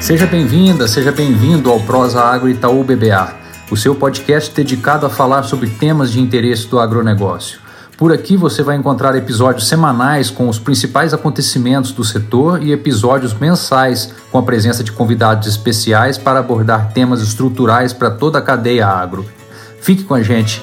Seja bem-vinda, seja bem-vindo ao Prosa Agro Itaú BBA, o seu podcast dedicado a falar sobre temas de interesse do agronegócio. Por aqui você vai encontrar episódios semanais com os principais acontecimentos do setor e episódios mensais com a presença de convidados especiais para abordar temas estruturais para toda a cadeia agro. Fique com a gente.